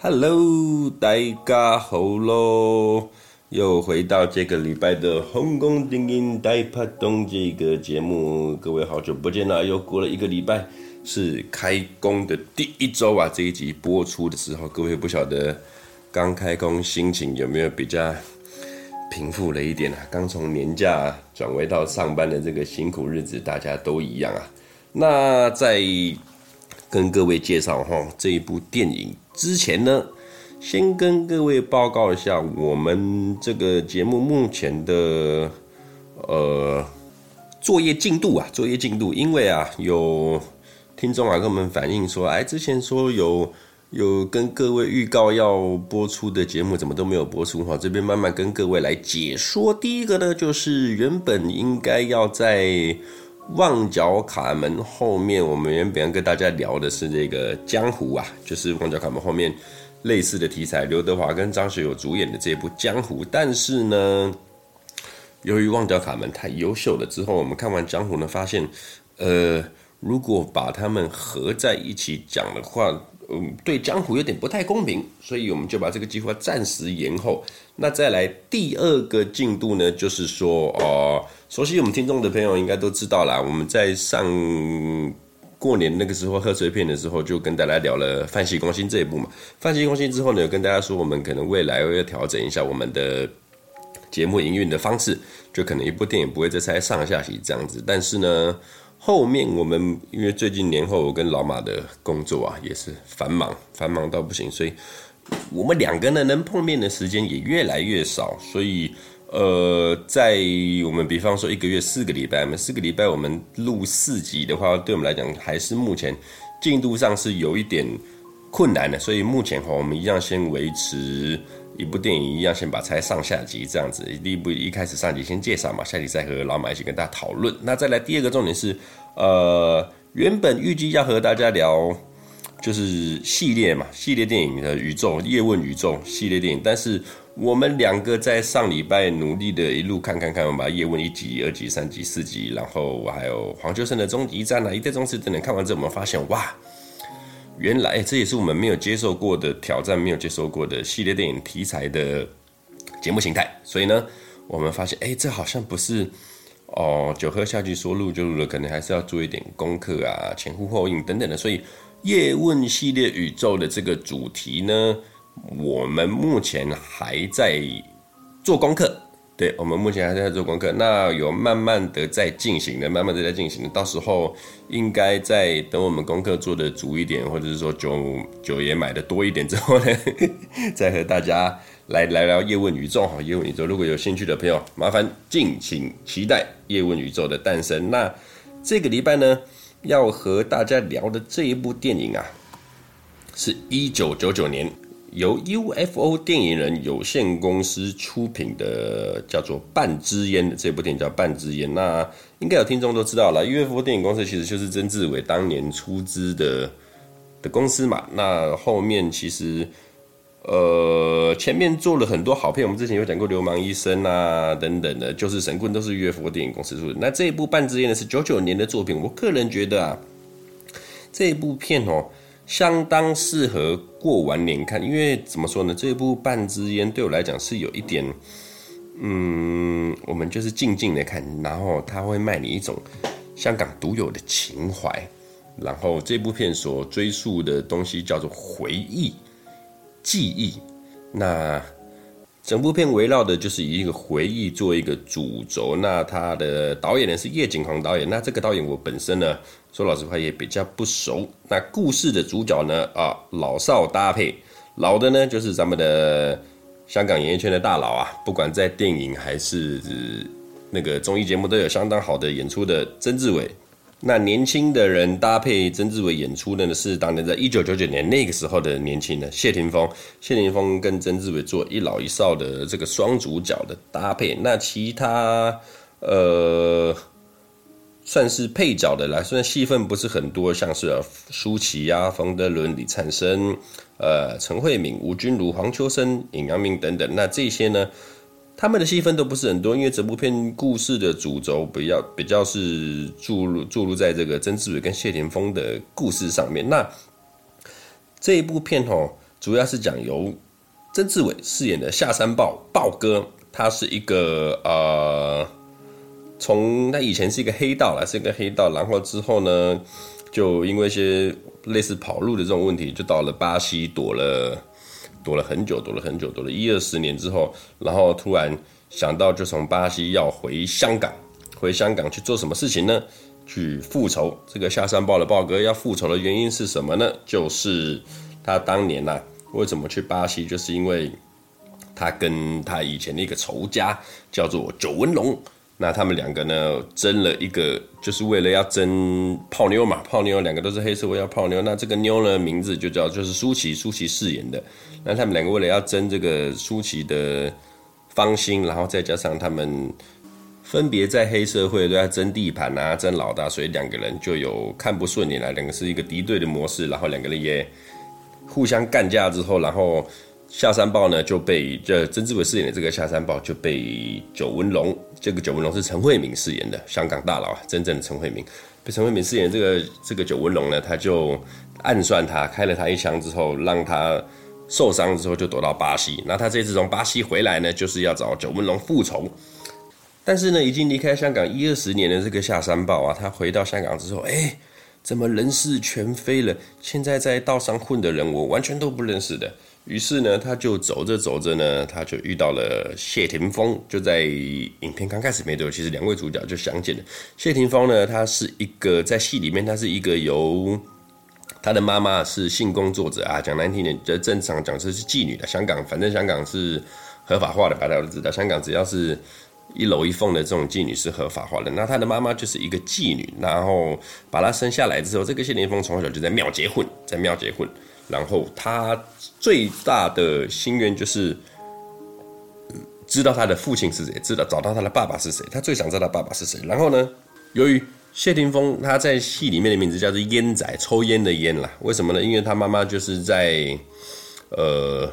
Hello，大家好喽！又回到这个礼拜的《轰轰电影大拍档》这个节目，各位好久不见了，又过了一个礼拜，是开工的第一周啊！这一集播出的时候，各位不晓得刚开工心情有没有比较平复了一点啊？刚从年假转为到上班的这个辛苦日子，大家都一样啊。那在跟各位介绍哈这一部电影。之前呢，先跟各位报告一下我们这个节目目前的呃作业进度啊，作业进度，因为啊有听众啊跟我们反映说，哎，之前说有有跟各位预告要播出的节目，怎么都没有播出哈？这边慢慢跟各位来解说。第一个呢，就是原本应该要在。旺角卡门后面，我们原本要跟大家聊的是这个江湖啊，就是旺角卡门后面类似的题材，刘德华跟张学友主演的这部江湖。但是呢，由于旺角卡门太优秀了，之后我们看完江湖呢，发现，呃，如果把他们合在一起讲的话，嗯，对江湖有点不太公平，所以我们就把这个计划暂时延后。那再来第二个进度呢，就是说，哦。熟悉我们听众的朋友应该都知道啦，我们在上过年那个时候贺岁片的时候，就跟大家聊了《饭戏攻心》这一部嘛。《饭戏攻心》之后呢，有跟大家说，我们可能未来要调整一下我们的节目营运的方式，就可能一部电影不会再拆上下集这样子。但是呢，后面我们因为最近年后我跟老马的工作啊也是繁忙，繁忙到不行，所以我们两个呢能碰面的时间也越来越少，所以。呃，在我们比方说一个月四个礼拜，我们四个礼拜我们录四集的话，对我们来讲还是目前进度上是有一点困难的，所以目前哈，我们一样先维持一部电影一样先把它上下集这样子，第一部一开始上集先介绍嘛，下集再和老马一起跟大家讨论。那再来第二个重点是，呃，原本预计要和大家聊就是系列嘛，系列电影的宇宙叶问宇宙系列电影，但是。我们两个在上礼拜努力的一路看看看，把叶问一集、二集、三集、四集，然后还有黄秋生的终极战啊，一代宗师等等看完之后，我们发现哇，原来这也是我们没有接受过的挑战，没有接受过的系列电影题材的节目形态。所以呢，我们发现，哎，这好像不是哦，酒喝下去说录就录了，可能还是要做一点功课啊，前呼后应等等的。所以叶问系列宇宙的这个主题呢，我们目前还在做功课，对，我们目前还是在做功课。那有慢慢的在进行的，慢慢的在进行的。到时候应该在等我们功课做的足一点，或者是说酒酒也买的多一点之后呢，再和大家来来聊叶问宇宙哈。叶问宇宙，如果有兴趣的朋友，麻烦敬请期待叶问宇宙的诞生。那这个礼拜呢，要和大家聊的这一部电影啊，是一九九九年。由 UFO 电影人有限公司出品的，叫做《半支烟》的这部电影叫《半支烟》。那应该有听众都知道了，UFO 电影公司其实就是曾志伟当年出资的的公司嘛。那后面其实，呃，前面做了很多好片，我们之前有讲过《流氓医生》啊等等的，就是神棍都是 UFO 电影公司出的。那这一部《半支烟》呢是九九年的作品，我个人觉得啊，这一部片哦。相当适合过完年看，因为怎么说呢？这部《半支烟》对我来讲是有一点，嗯，我们就是静静的看，然后它会卖你一种香港独有的情怀。然后这部片所追溯的东西叫做回忆、记忆。那整部片围绕的就是以一个回忆做一个主轴。那他的导演呢是叶景鸿导演。那这个导演我本身呢，说老实话也比较不熟。那故事的主角呢啊，老少搭配，老的呢就是咱们的香港演艺圈的大佬啊，不管在电影还是那个综艺节目都有相当好的演出的曾志伟。那年轻的人搭配曾志伟演出的呢，是当年在一九九九年那个时候的年轻人谢霆锋，谢霆锋跟曾志伟做一老一少的这个双主角的搭配。那其他呃算是配角的来，虽然戏份不是很多，像是舒淇啊、冯德伦、李灿森、呃陈慧敏、吴君如、黄秋生、尹阳明等等。那这些呢？他们的戏份都不是很多，因为整部片故事的主轴比较比较是注入注入在这个曾志伟跟谢霆锋的故事上面。那这一部片哦，主要是讲由曾志伟饰演的下山豹豹哥，他是一个呃，从他以前是一个黑道啦，是一个黑道，然后之后呢，就因为一些类似跑路的这种问题，就到了巴西躲了，躲了很久，躲了很久，躲了一二十年之后，然后突然想到就从巴西要回香港，回香港去做什么事情呢？去复仇。这个下山豹的豹哥要复仇的原因是什么呢？就是他当年呐、啊，为什么去巴西？就是因为他跟他以前的一个仇家叫做九纹龙。那他们两个呢，争了一个，就是为了要争泡妞嘛。泡妞两个都是黑社会要泡妞，那这个妞呢，名字就叫就是舒淇，舒淇饰演的。那他们两个为了要争这个舒淇的芳心，然后再加上他们分别在黑社会都在争地盘啊，争老大，所以两个人就有看不顺眼了，两个是一个敌对的模式，然后两个人也互相干架之后，然后。下山豹呢就被这曾志伟饰演的这个下山豹就被九纹龙，这个九纹龙是陈慧敏饰演的香港大佬啊，真正的陈慧敏被陈慧敏饰演这个这个九纹龙呢，他就暗算他，开了他一枪之后，让他受伤之后就躲到巴西。那他这次从巴西回来呢，就是要找九纹龙复仇。但是呢，已经离开香港一二十年的这个下山豹啊，他回到香港之后，哎，怎么人事全非了？现在在道上混的人，我完全都不认识的。于是呢，他就走着走着呢，他就遇到了谢霆锋。就在影片刚开始没多久，其实两位主角就相见了。谢霆锋呢，他是一个在戏里面，他是一个由他的妈妈是性工作者啊，讲难听点，就正常讲这是妓女的。香港，反正香港是合法化的，大家都知道。香港只要是一楼一凤的这种妓女是合法化的。那他的妈妈就是一个妓女，然后把他生下来之后，这个谢霆锋从小就在庙街混，在庙街混。然后他最大的心愿就是知道他的父亲是谁，知道找到他的爸爸是谁。他最想知道他爸爸是谁。然后呢，由于谢霆锋他在戏里面的名字叫做烟仔，抽烟的烟啦。为什么呢？因为他妈妈就是在呃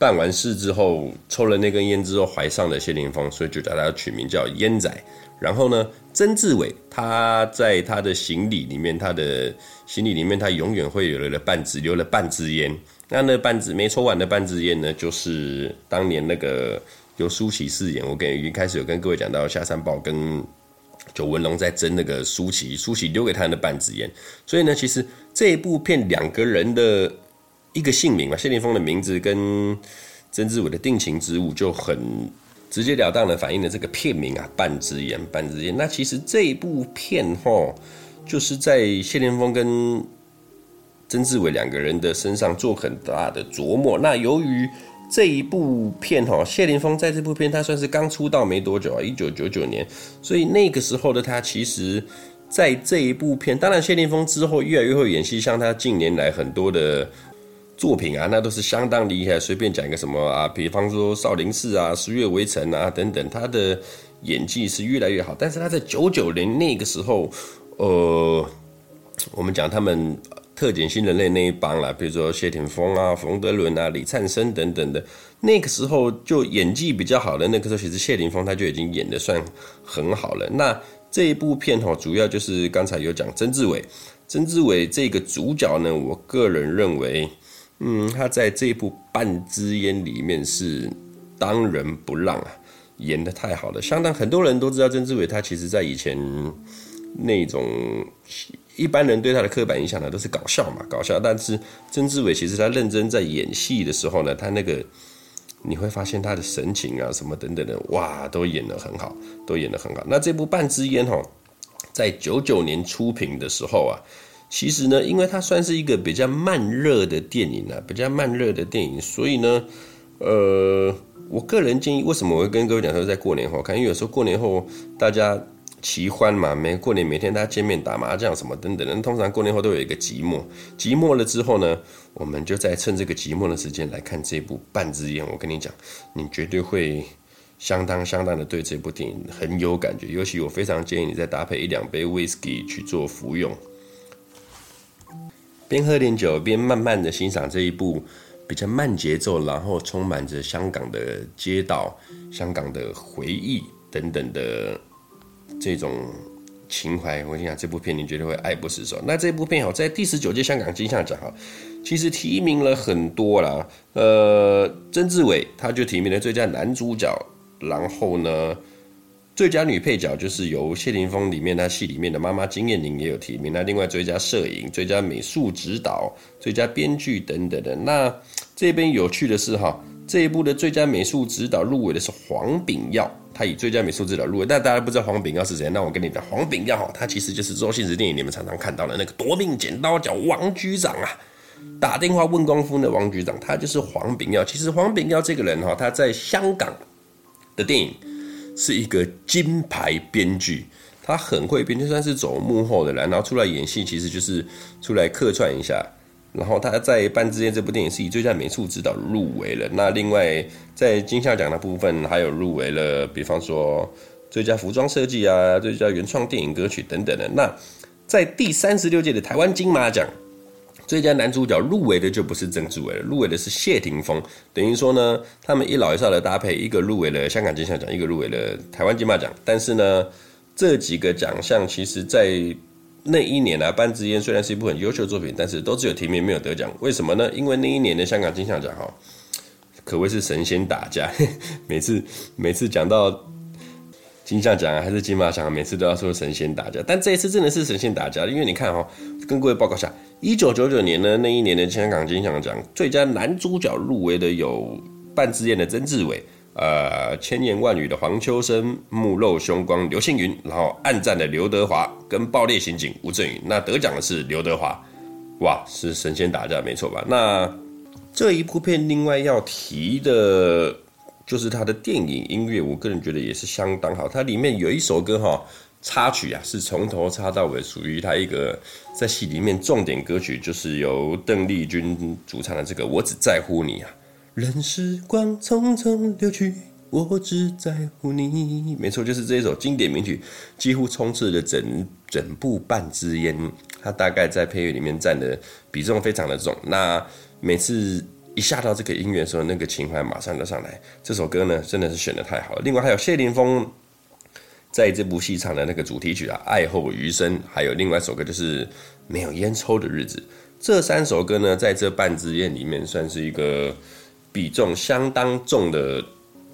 办完事之后抽了那根烟之后怀上了谢霆锋，所以就叫他取名叫烟仔。然后呢，曾志伟他在他的行李里面，他的行李里面，他永远会有了半支，留了半支烟。那那半支没抽完的半支烟呢，就是当年那个由舒淇饰演。我跟已经开始有跟各位讲到，下山豹跟九纹龙在争那个舒淇，舒淇留给他的半支烟。所以呢，其实这一部片两个人的一个姓名嘛，谢霆锋的名字跟曾志伟的定情之物就很。直截了当的反映了这个片名啊，半支烟，半支烟。那其实这一部片哈，就是在谢霆锋跟曾志伟两个人的身上做很大的琢磨。那由于这一部片哈，谢霆锋在这部片他算是刚出道没多久啊，一九九九年，所以那个时候的他，其实在这一部片，当然谢霆锋之后越来越会演戏，像他近年来很多的。作品啊，那都是相当厉害。随便讲一个什么啊，比方说少林寺啊、十月围城啊等等，他的演技是越来越好。但是他在九九年那个时候，呃，我们讲他们特检新人类那一帮啦，比如说谢霆锋啊、冯德伦啊、李灿森等等的，那个时候就演技比较好的。那个时候其实谢霆锋他就已经演得算很好了。那这一部片哈，主要就是刚才有讲曾志伟，曾志伟这个主角呢，我个人认为。嗯，他在这部《半支烟》里面是当仁不让啊，演得太好了，相当很多人都知道曾志伟，他其实在以前那种一般人对他的刻板印象呢都是搞笑嘛，搞笑。但是曾志伟其实他认真在演戏的时候呢，他那个你会发现他的神情啊什么等等的，哇，都演得很好，都演得很好。那这部《半支烟》哈，在九九年出品的时候啊。其实呢，因为它算是一个比较慢热的电影啊，比较慢热的电影，所以呢，呃，我个人建议，为什么我会跟各位讲说在过年后看？因为有时候过年后大家齐欢嘛，每过年每天大家见面打麻将什么等等的，通常过年后都有一个寂寞，寂寞了之后呢，我们就再趁这个寂寞的时间来看这部《半支烟》。我跟你讲，你绝对会相当相当的对这部电影很有感觉，尤其我非常建议你再搭配一两杯 whisky 去做服用。边喝点酒，边慢慢的欣赏这一部比较慢节奏，然后充满着香港的街道、香港的回忆等等的这种情怀，我跟你讲，这部片你绝对会爱不释手。那这部片好，在第十九届香港金像奖哈，其实提名了很多啦。呃，曾志伟他就提名了最佳男主角，然后呢，最佳女配角就是由谢霆锋里面他戏里面的妈妈金燕玲也有提名。那另外最佳摄影、最佳美术指导、最佳编剧等等的。那这边有趣的是哈。这一部的最佳美术指导入围的是黄炳耀，他以最佳美术指导入围。但大家不知道黄炳耀是谁？那我跟你讲，黄炳耀哈他其实就是周星驰电影里面常常看到的那个夺命剪刀脚王局长啊，打电话问功夫的王局长，他就是黄炳耀。其实黄炳耀这个人哈，他在香港的电影是一个金牌编剧，他很会编，就算是走幕后的人，然后出来演戏，其实就是出来客串一下。然后他在《半支烟》这部电影是以最佳美术指导入围了。那另外在金像奖的部分还有入围了，比方说最佳服装设计啊、最佳原创电影歌曲等等的。那在第三十六届的台湾金马奖，最佳男主角入围的就不是曾志伟了，入围的是谢霆锋。等于说呢，他们一老一少的搭配，一个入围了香港金像奖，一个入围了台湾金马奖。但是呢，这几个奖项其实在那一年啊，《半支烟》虽然是一部很优秀的作品，但是都只有提名没有得奖。为什么呢？因为那一年的香港金像奖哈，可谓是神仙打架。每次每次讲到金像奖，还是金马奖，每次都要说神仙打架。但这一次真的是神仙打架，因为你看哈，跟各位报告下，一九九九年呢，那一年的香港金像奖最佳男主角入围的有《半支烟》的曾志伟。呃，千言万语的黄秋生，目露凶光刘青云，然后暗战的刘德华跟爆裂刑警吴镇宇，那得奖的是刘德华，哇，是神仙打架没错吧？那这一部片另外要提的，就是他的电影音乐，我个人觉得也是相当好。它里面有一首歌哈，插曲啊，是从头插到尾，属于他一个在戏里面重点歌曲，就是由邓丽君主唱的这个《我只在乎你》啊。任时光匆匆流去，我只在乎你。没错，就是这一首经典名曲，几乎充斥了整整部半支烟。它大概在配乐里面占的比重非常的重。那每次一下到这个音乐的时候，那个情怀马上就上来。这首歌呢，真的是选得太好了。另外还有谢霆锋在这部戏唱的那个主题曲啊，《爱后余生》，还有另外一首歌就是《没有烟抽的日子》。这三首歌呢，在这半支烟里面算是一个。比重相当重的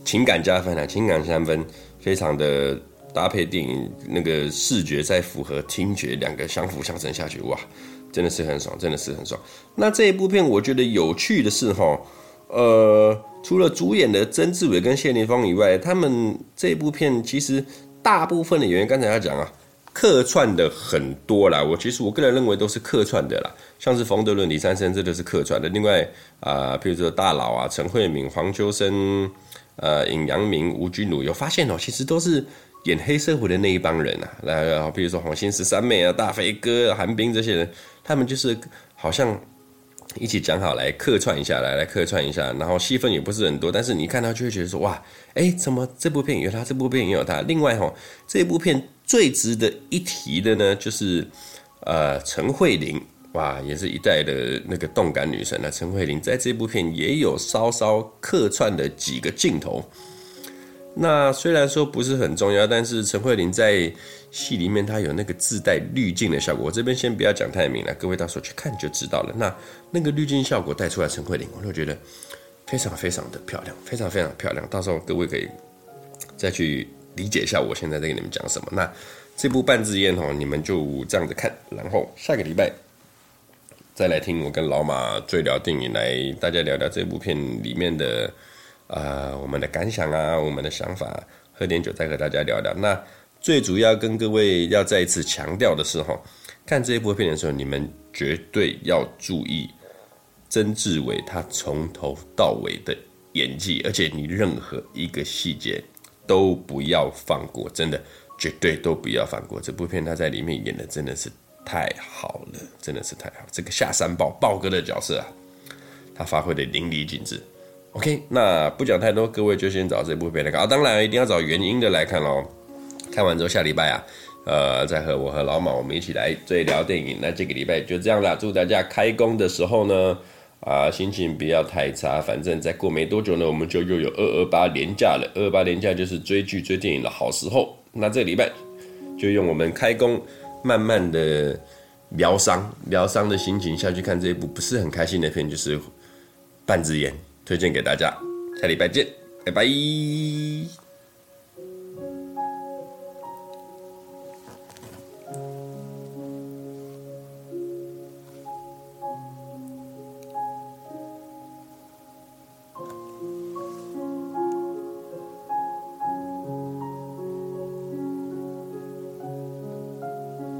情感加分啊，情感三分，非常的搭配电影那个视觉再符合听觉，两个相辅相成下去，哇，真的是很爽，真的是很爽。那这一部片我觉得有趣的是哈，呃，除了主演的曾志伟跟谢霆锋以外，他们这部片其实大部分的演员，刚才要讲啊。客串的很多啦，我其实我个人认为都是客串的啦，像是冯德伦、李珊珊，这都是客串的。另外啊、呃，如说大佬啊，陈慧敏、黄秋生、呃，尹阳明、吴君如，有发现哦，其实都是演黑社会的那一帮人啊。来，比如说黄心十三妹啊、大飞哥、韩冰这些人，他们就是好像。一起讲好来客串一下，来来客串一下，然后戏份也不是很多，但是你看到就会觉得说哇，哎，怎么这部片有他，这部片也有他。另外哈，这部片最值得一提的呢，就是呃陈慧琳，哇，也是一代的那个动感女神啊。陈慧琳在这部片也有稍稍客串的几个镜头。那虽然说不是很重要，但是陈慧琳在戏里面她有那个自带滤镜的效果。我这边先不要讲太明了，各位到时候去看就知道了。那那个滤镜效果带出来陈慧琳，我就觉得非常非常的漂亮，非常非常漂亮。到时候各位可以再去理解一下我现在在跟你们讲什么。那这部半支烟哦，你们就这样子看，然后下个礼拜再来听我跟老马最聊电影，来大家聊聊这部片里面的。啊、呃，我们的感想啊，我们的想法，喝点酒再和大家聊聊。那最主要跟各位要再一次强调的是哈，看这一部片的时候，你们绝对要注意曾志伟他从头到尾的演技，而且你任何一个细节都不要放过，真的绝对都不要放过。这部片他在里面演的真的是太好了，真的是太好。这个下山豹豹哥的角色啊，他发挥的淋漓尽致。OK，那不讲太多，各位就先找这部片来看啊。当然一定要找原因的来看喽。看完之后，下礼拜啊，呃，再和我和老马我们一起来追聊电影。那这个礼拜就这样啦，祝大家开工的时候呢，啊，心情不要太差。反正再过没多久呢，我们就又有二二八连假了。二二八连假就是追剧追电影的好时候。那这个礼拜就用我们开工慢慢的疗伤疗伤的心情下去看这一部不是很开心的片，就是半只眼。推荐给大家。下礼拜见拜拜。